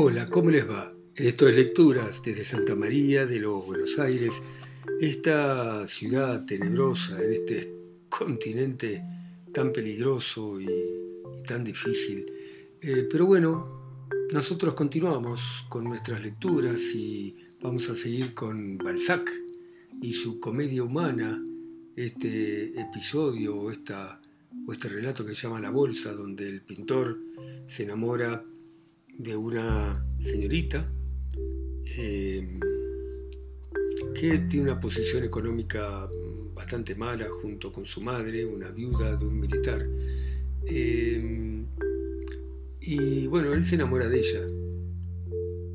Hola, ¿cómo les va? Esto es Lecturas desde Santa María de los Buenos Aires, esta ciudad tenebrosa en este continente tan peligroso y, tan difícil. Eh, pero bueno, nosotros continuamos con nuestras lecturas y vamos a seguir con Balzac y su comedia humana, este episodio o, o este relato que se llama La Bolsa, donde el pintor se enamora de una señorita eh, que tiene una posición económica bastante mala junto con su madre, una viuda de un militar. Eh, y bueno, él se enamora de ella,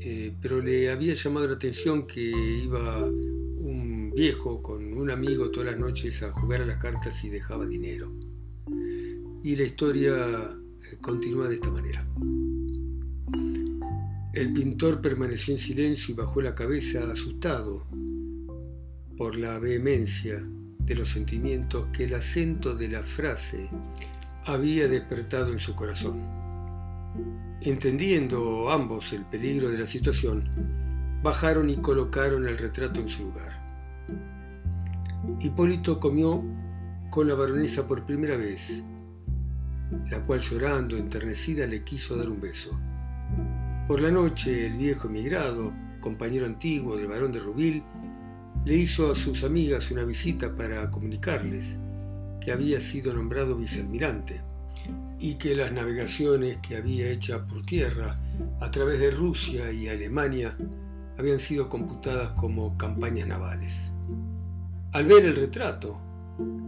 eh, pero le había llamado la atención que iba un viejo con un amigo todas las noches a jugar a las cartas y dejaba dinero. Y la historia continúa de esta manera. El pintor permaneció en silencio y bajó la cabeza asustado por la vehemencia de los sentimientos que el acento de la frase había despertado en su corazón. Entendiendo ambos el peligro de la situación, bajaron y colocaron el retrato en su lugar. Hipólito comió con la baronesa por primera vez, la cual llorando, enternecida, le quiso dar un beso. Por la noche, el viejo emigrado, compañero antiguo del barón de Rubil, le hizo a sus amigas una visita para comunicarles que había sido nombrado vicealmirante y que las navegaciones que había hecho por tierra a través de Rusia y Alemania habían sido computadas como campañas navales. Al ver el retrato,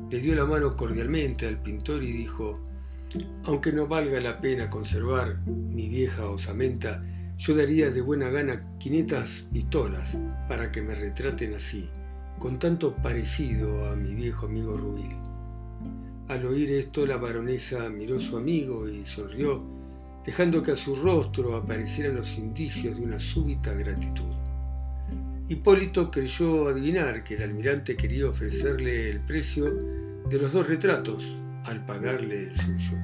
le dio la mano cordialmente al pintor y dijo, aunque no valga la pena conservar mi vieja osamenta, yo daría de buena gana 500 pistolas para que me retraten así, con tanto parecido a mi viejo amigo Rubil. Al oír esto, la baronesa miró a su amigo y sonrió, dejando que a su rostro aparecieran los indicios de una súbita gratitud. Hipólito creyó adivinar que el almirante quería ofrecerle el precio de los dos retratos al pagarle el suyo.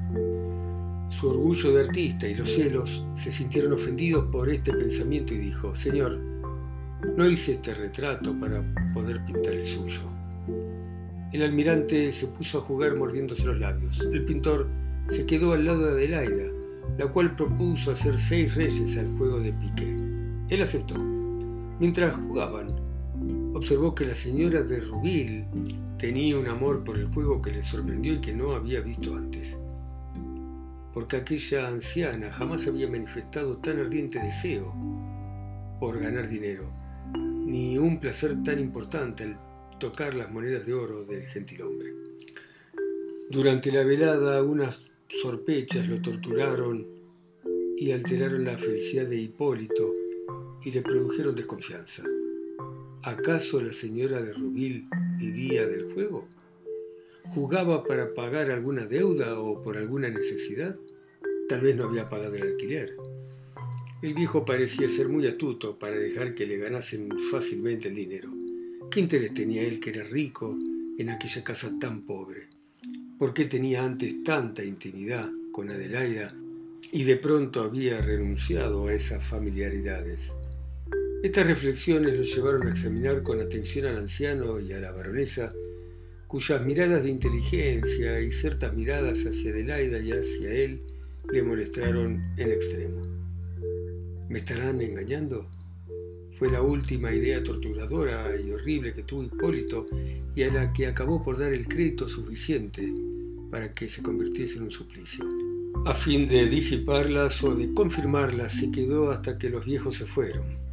Su orgullo de artista y los celos se sintieron ofendidos por este pensamiento y dijo, Señor, no hice este retrato para poder pintar el suyo. El almirante se puso a jugar mordiéndose los labios. El pintor se quedó al lado de Adelaida, la cual propuso hacer seis reyes al juego de pique. Él aceptó. Mientras jugaban, observó que la señora de Rubil tenía un amor por el juego que le sorprendió y que no había visto antes, porque aquella anciana jamás había manifestado tan ardiente deseo por ganar dinero, ni un placer tan importante al tocar las monedas de oro del gentilhombre. Durante la velada unas sospechas lo torturaron y alteraron la felicidad de Hipólito y le produjeron desconfianza. ¿Acaso la señora de Rubil vivía del juego? ¿Jugaba para pagar alguna deuda o por alguna necesidad? Tal vez no había pagado el alquiler. El viejo parecía ser muy astuto para dejar que le ganasen fácilmente el dinero. ¿Qué interés tenía él que era rico en aquella casa tan pobre? ¿Por qué tenía antes tanta intimidad con Adelaida y de pronto había renunciado a esas familiaridades? Estas reflexiones lo llevaron a examinar con atención al anciano y a la baronesa, cuyas miradas de inteligencia y ciertas miradas hacia Adelaida y hacia él le molestaron en extremo. ¿Me estarán engañando? Fue la última idea torturadora y horrible que tuvo Hipólito y a la que acabó por dar el crédito suficiente para que se convirtiese en un suplicio. A fin de disiparlas o de confirmarlas, se quedó hasta que los viejos se fueron.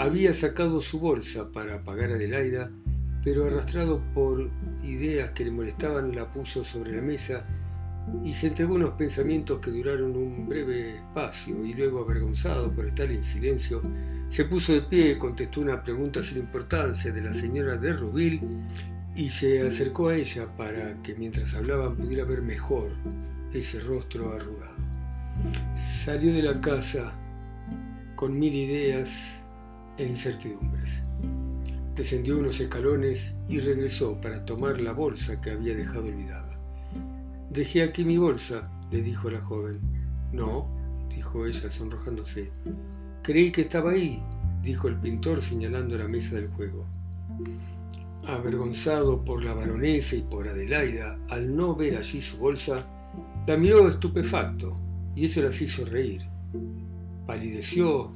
Había sacado su bolsa para pagar a Adelaida, pero arrastrado por ideas que le molestaban la puso sobre la mesa y se entregó unos pensamientos que duraron un breve espacio y luego avergonzado por estar en silencio, se puso de pie, contestó una pregunta sin importancia de la señora de Rubil y se acercó a ella para que mientras hablaban pudiera ver mejor ese rostro arrugado. Salió de la casa con mil ideas e incertidumbres. Descendió unos escalones y regresó para tomar la bolsa que había dejado olvidada. Dejé aquí mi bolsa, le dijo la joven. No, dijo ella sonrojándose. Creí que estaba ahí, dijo el pintor señalando la mesa del juego. Avergonzado por la baronesa y por Adelaida, al no ver allí su bolsa, la miró estupefacto y eso las hizo reír. Palideció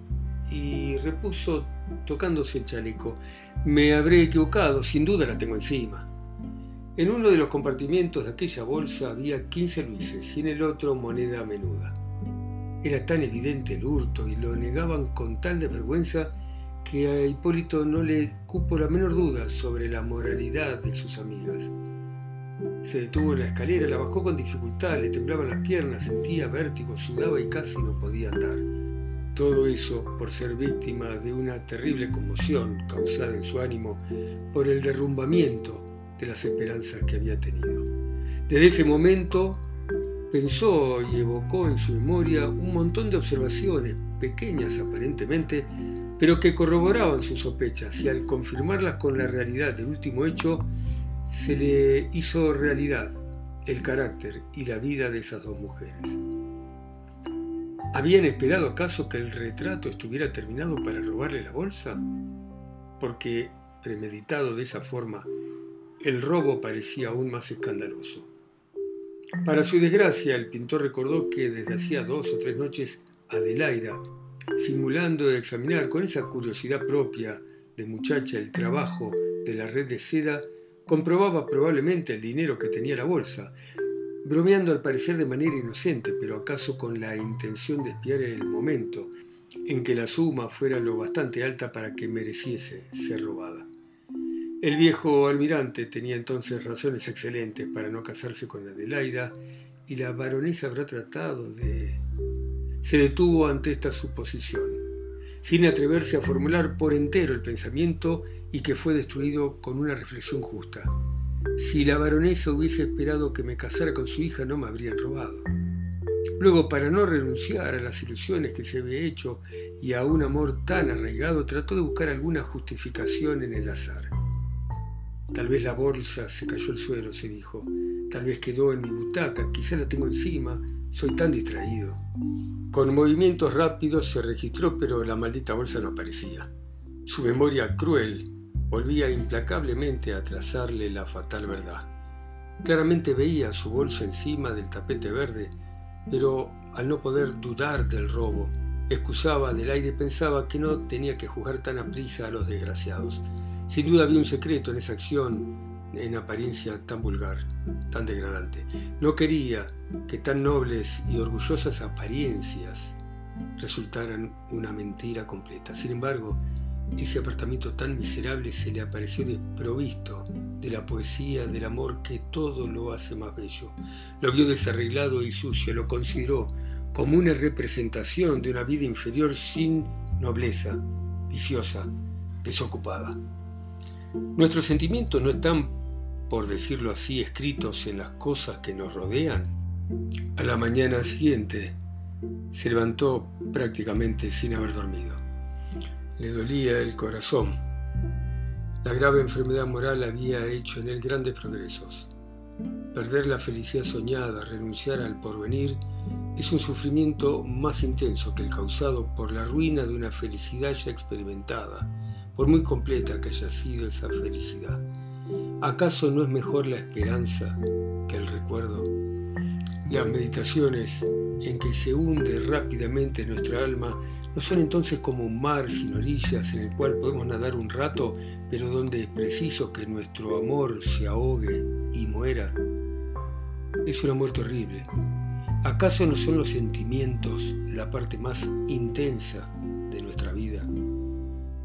y repuso tocándose el chaleco. Me habré equivocado, sin duda la tengo encima. En uno de los compartimientos de aquella bolsa había 15 luises y en el otro moneda menuda. Era tan evidente el hurto y lo negaban con tal de vergüenza que a Hipólito no le cupo la menor duda sobre la moralidad de sus amigas. Se detuvo en la escalera, la bajó con dificultad, le temblaban las piernas, sentía vértigo, sudaba y casi no podía andar. Todo eso por ser víctima de una terrible conmoción causada en su ánimo por el derrumbamiento de las esperanzas que había tenido. Desde ese momento pensó y evocó en su memoria un montón de observaciones, pequeñas aparentemente, pero que corroboraban sus sospechas y al confirmarlas con la realidad del último hecho, se le hizo realidad el carácter y la vida de esas dos mujeres. ¿Habían esperado acaso que el retrato estuviera terminado para robarle la bolsa? Porque, premeditado de esa forma, el robo parecía aún más escandaloso. Para su desgracia, el pintor recordó que desde hacía dos o tres noches Adelaida, simulando examinar con esa curiosidad propia de muchacha el trabajo de la red de seda, comprobaba probablemente el dinero que tenía la bolsa, bromeando al parecer de manera inocente, pero acaso con la intención de espiar el momento en que la suma fuera lo bastante alta para que mereciese ser robada. El viejo almirante tenía entonces razones excelentes para no casarse con Adelaida y la baronesa habrá tratado de... Se detuvo ante esta suposición, sin atreverse a formular por entero el pensamiento y que fue destruido con una reflexión justa. Si la baronesa hubiese esperado que me casara con su hija, no me habrían robado. Luego, para no renunciar a las ilusiones que se había hecho y a un amor tan arraigado, trató de buscar alguna justificación en el azar. Tal vez la bolsa se cayó al suelo, se dijo. Tal vez quedó en mi butaca, quizá la tengo encima. Soy tan distraído. Con movimientos rápidos se registró, pero la maldita bolsa no aparecía. Su memoria cruel volvía implacablemente a trazarle la fatal verdad. Claramente veía su bolsa encima del tapete verde, pero al no poder dudar del robo, excusaba del aire y pensaba que no tenía que jugar tan a prisa a los desgraciados. Sin duda había un secreto en esa acción en apariencia tan vulgar, tan degradante. No quería que tan nobles y orgullosas apariencias resultaran una mentira completa. Sin embargo, ese apartamento tan miserable se le apareció desprovisto de la poesía del amor que todo lo hace más bello. Lo vio desarreglado y sucio, lo consideró como una representación de una vida inferior sin nobleza, viciosa, desocupada. Nuestros sentimientos no están, por decirlo así, escritos en las cosas que nos rodean. A la mañana siguiente se levantó prácticamente sin haber dormido le dolía el corazón. La grave enfermedad moral había hecho en él grandes progresos. Perder la felicidad soñada, renunciar al porvenir, es un sufrimiento más intenso que el causado por la ruina de una felicidad ya experimentada, por muy completa que haya sido esa felicidad. ¿Acaso no es mejor la esperanza que el recuerdo? Las meditaciones en que se hunde rápidamente nuestra alma ¿No son entonces como un mar sin orillas en el cual podemos nadar un rato, pero donde es preciso que nuestro amor se ahogue y muera? Es un amor terrible. ¿Acaso no son los sentimientos la parte más intensa de nuestra vida?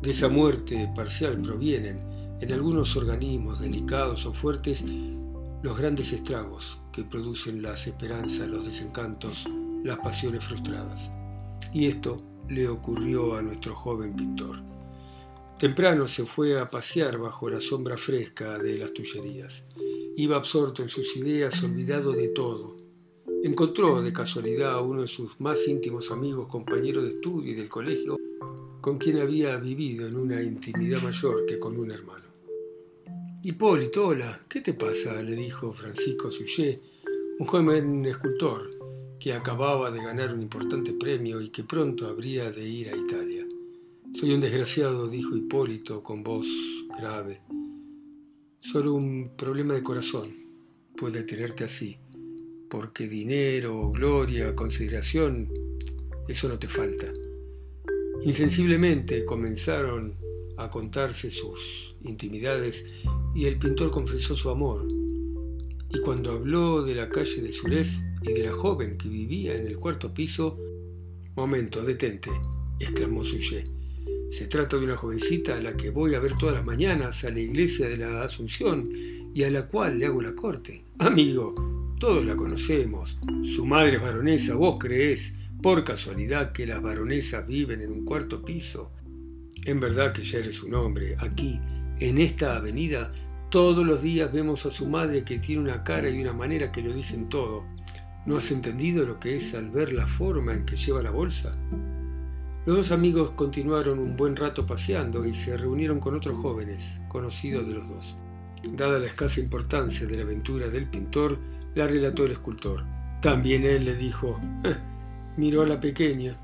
De esa muerte parcial provienen, en algunos organismos delicados o fuertes, los grandes estragos que producen las esperanzas, los desencantos, las pasiones frustradas. Y esto le ocurrió a nuestro joven pintor. Temprano se fue a pasear bajo la sombra fresca de las Tullerías. Iba absorto en sus ideas, olvidado de todo. Encontró de casualidad a uno de sus más íntimos amigos, compañero de estudio y del colegio, con quien había vivido en una intimidad mayor que con un hermano. Hipólito, hola, ¿qué te pasa? le dijo Francisco Suchet, un joven escultor, que acababa de ganar un importante premio y que pronto habría de ir a Italia. Soy un desgraciado, dijo Hipólito con voz grave. Solo un problema de corazón puede tenerte así, porque dinero, gloria, consideración, eso no te falta. Insensiblemente comenzaron a contarse sus intimidades y el pintor confesó su amor. Y cuando habló de la calle de Surés y de la joven que vivía en el cuarto piso, Momento, detente, exclamó Suye. Se trata de una jovencita a la que voy a ver todas las mañanas a la iglesia de la Asunción y a la cual le hago la corte. Amigo, todos la conocemos. Su madre es baronesa, vos creés, por casualidad, que las baronesas viven en un cuarto piso. En verdad que ya eres un hombre. Aquí, en esta avenida, todos los días vemos a su madre que tiene una cara y una manera que lo dicen todo. ¿No has entendido lo que es al ver la forma en que lleva la bolsa? Los dos amigos continuaron un buen rato paseando y se reunieron con otros jóvenes, conocidos de los dos. Dada la escasa importancia de la aventura del pintor, la relató el escultor. También él le dijo, eh, miró a la pequeña.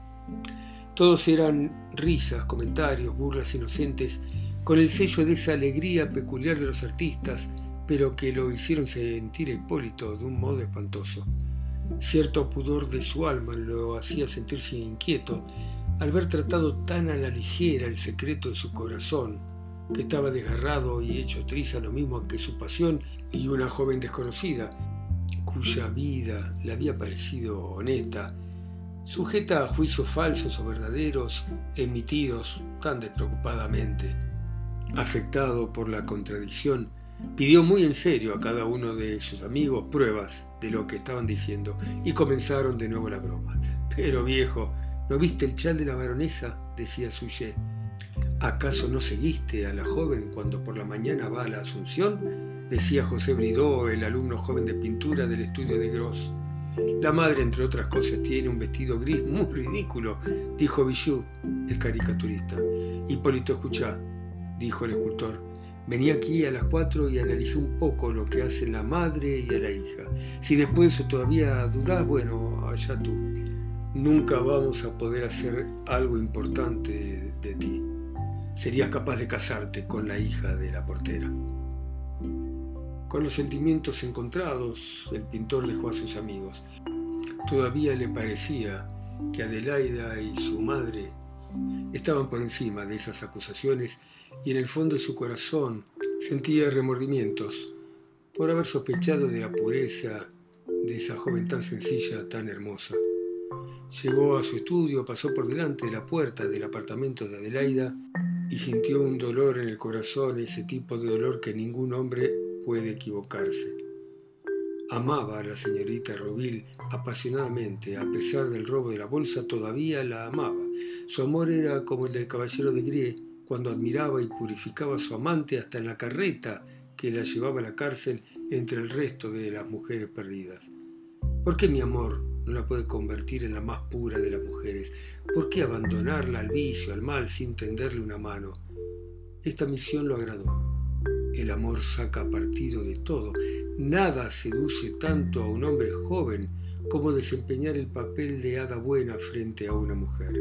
Todos eran risas, comentarios, burlas inocentes, con el sello de esa alegría peculiar de los artistas, pero que lo hicieron sentir a Hipólito de un modo espantoso. Cierto pudor de su alma lo hacía sentirse inquieto al ver tratado tan a la ligera el secreto de su corazón, que estaba desgarrado y hecho triza lo mismo que su pasión y una joven desconocida, cuya vida le había parecido honesta sujeta a juicios falsos o verdaderos emitidos tan despreocupadamente. Afectado por la contradicción, pidió muy en serio a cada uno de sus amigos pruebas de lo que estaban diciendo y comenzaron de nuevo la broma. Pero viejo, ¿no viste el chal de la baronesa? decía Suye. ¿Acaso no seguiste a la joven cuando por la mañana va a la Asunción? decía José Bridó, el alumno joven de pintura del estudio de Gross. La madre, entre otras cosas, tiene un vestido gris muy ridículo, dijo Bichou, el caricaturista. Hipólito, escucha, dijo el escultor. Vení aquí a las cuatro y analicé un poco lo que hacen la madre y a la hija. Si después todavía dudás, bueno, allá tú. Nunca vamos a poder hacer algo importante de ti. Serías capaz de casarte con la hija de la portera. Con los sentimientos encontrados, el pintor dejó a sus amigos. Todavía le parecía que Adelaida y su madre estaban por encima de esas acusaciones y en el fondo de su corazón sentía remordimientos por haber sospechado de la pureza de esa joven tan sencilla, tan hermosa. Llegó a su estudio, pasó por delante de la puerta del apartamento de Adelaida y sintió un dolor en el corazón, ese tipo de dolor que ningún hombre puede equivocarse. Amaba a la señorita Roville apasionadamente, a pesar del robo de la bolsa, todavía la amaba. Su amor era como el del caballero de Grie, cuando admiraba y purificaba a su amante hasta en la carreta que la llevaba a la cárcel entre el resto de las mujeres perdidas. ¿Por qué mi amor no la puede convertir en la más pura de las mujeres? ¿Por qué abandonarla al vicio, al mal, sin tenderle una mano? Esta misión lo agradó. El amor saca partido de todo. Nada seduce tanto a un hombre joven como desempeñar el papel de hada buena frente a una mujer.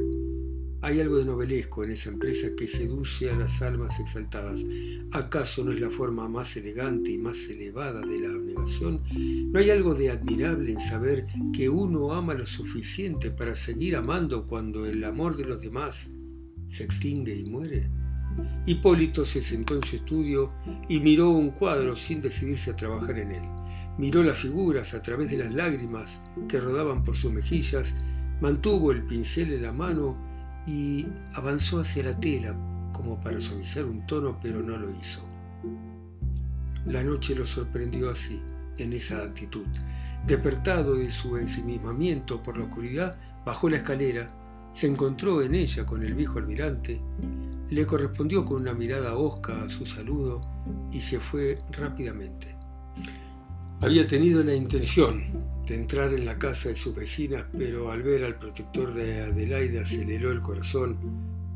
Hay algo de novelesco en esa empresa que seduce a las almas exaltadas. ¿Acaso no es la forma más elegante y más elevada de la abnegación? ¿No hay algo de admirable en saber que uno ama lo suficiente para seguir amando cuando el amor de los demás se extingue y muere? Hipólito se sentó en su estudio y miró un cuadro sin decidirse a trabajar en él. Miró las figuras a través de las lágrimas que rodaban por sus mejillas, mantuvo el pincel en la mano y avanzó hacia la tela como para suavizar un tono, pero no lo hizo. La noche lo sorprendió así, en esa actitud. Despertado de su ensimismamiento por la oscuridad, bajó la escalera, se encontró en ella con el viejo almirante, le correspondió con una mirada hosca a su saludo y se fue rápidamente. Había tenido la intención de entrar en la casa de sus vecinas, pero al ver al protector de Adelaide aceleró el corazón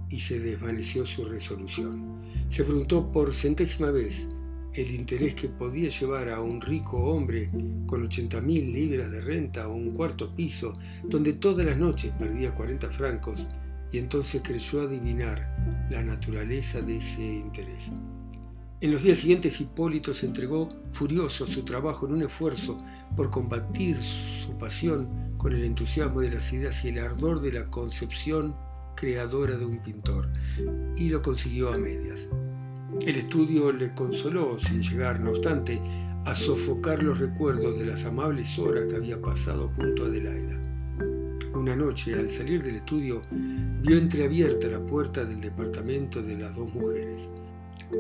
y se desvaneció su resolución. Se preguntó por centésima vez el interés que podía llevar a un rico hombre con 80 mil libras de renta a un cuarto piso, donde todas las noches perdía 40 francos, y entonces creyó adivinar la naturaleza de ese interés. En los días siguientes Hipólito se entregó furioso a su trabajo en un esfuerzo por combatir su pasión con el entusiasmo de las ideas y el ardor de la concepción creadora de un pintor, y lo consiguió a medias. El estudio le consoló sin llegar, no obstante, a sofocar los recuerdos de las amables horas que había pasado junto a Adelaida. Una noche, al salir del estudio, vio entreabierta la puerta del departamento de las dos mujeres.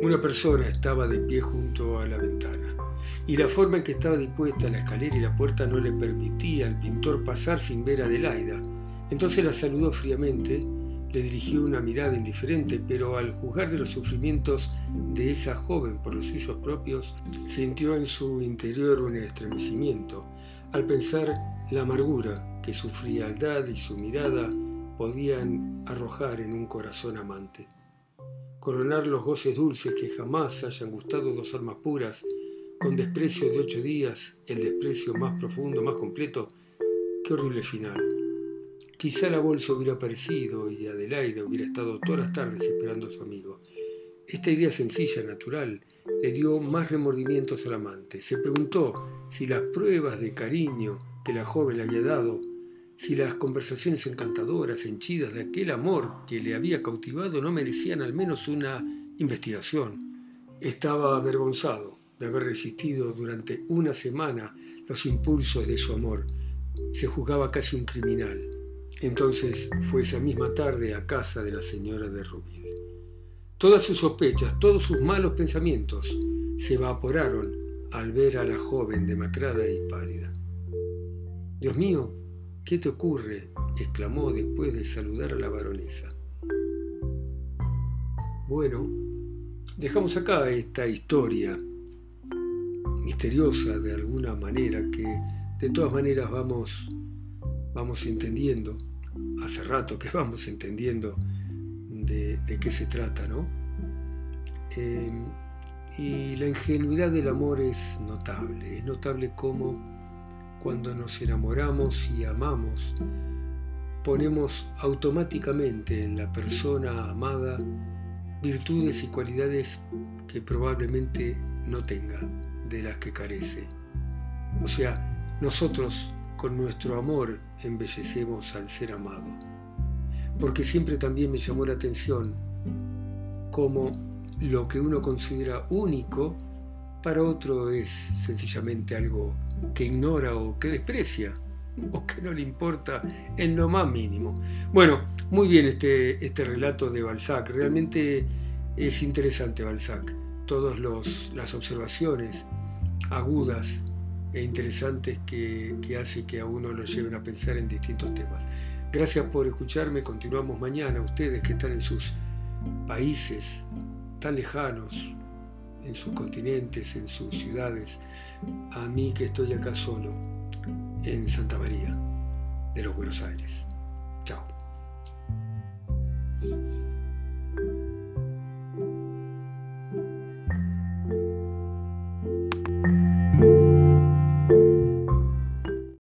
Una persona estaba de pie junto a la ventana, y la forma en que estaba dispuesta la escalera y la puerta no le permitía al pintor pasar sin ver a Adelaida. Entonces la saludó fríamente, le dirigió una mirada indiferente, pero al juzgar de los sufrimientos de esa joven por los suyos propios, sintió en su interior un estremecimiento, al pensar la amargura que su frialdad y su mirada podían arrojar en un corazón amante coronar los goces dulces que jamás hayan gustado dos almas puras, con desprecio de ocho días, el desprecio más profundo, más completo, qué horrible final. Quizá la bolsa hubiera aparecido y Adelaide hubiera estado todas las tardes esperando a su amigo. Esta idea sencilla, natural, le dio más remordimientos al amante. Se preguntó si las pruebas de cariño que la joven le había dado si las conversaciones encantadoras, henchidas de aquel amor que le había cautivado no merecían al menos una investigación. Estaba avergonzado de haber resistido durante una semana los impulsos de su amor. Se juzgaba casi un criminal. Entonces fue esa misma tarde a casa de la señora de Rubille. Todas sus sospechas, todos sus malos pensamientos se evaporaron al ver a la joven demacrada y pálida. Dios mío, ¿Qué te ocurre? exclamó después de saludar a la baronesa. Bueno, dejamos acá esta historia misteriosa de alguna manera que de todas maneras vamos, vamos entendiendo, hace rato que vamos entendiendo de, qué se trata, ¿no? Eh, y la ingenuidad del amor es notable, es notable cómo cuando nos enamoramos y amamos, ponemos automáticamente en la persona amada virtudes y cualidades que probablemente no tenga, de las que carece. O sea, nosotros con nuestro amor embellecemos al ser amado. Porque siempre también me llamó la atención cómo lo que uno considera único, para otro es sencillamente algo que ignora o que desprecia o que no le importa en lo más mínimo. Bueno, muy bien este, este relato de Balzac, realmente es interesante Balzac, todas las observaciones agudas e interesantes que, que hace que a uno lo lleven a pensar en distintos temas. Gracias por escucharme, continuamos mañana, ustedes que están en sus países tan lejanos, en sus continentes, en sus ciudades, a mí que estoy acá solo, en Santa María de los Buenos Aires.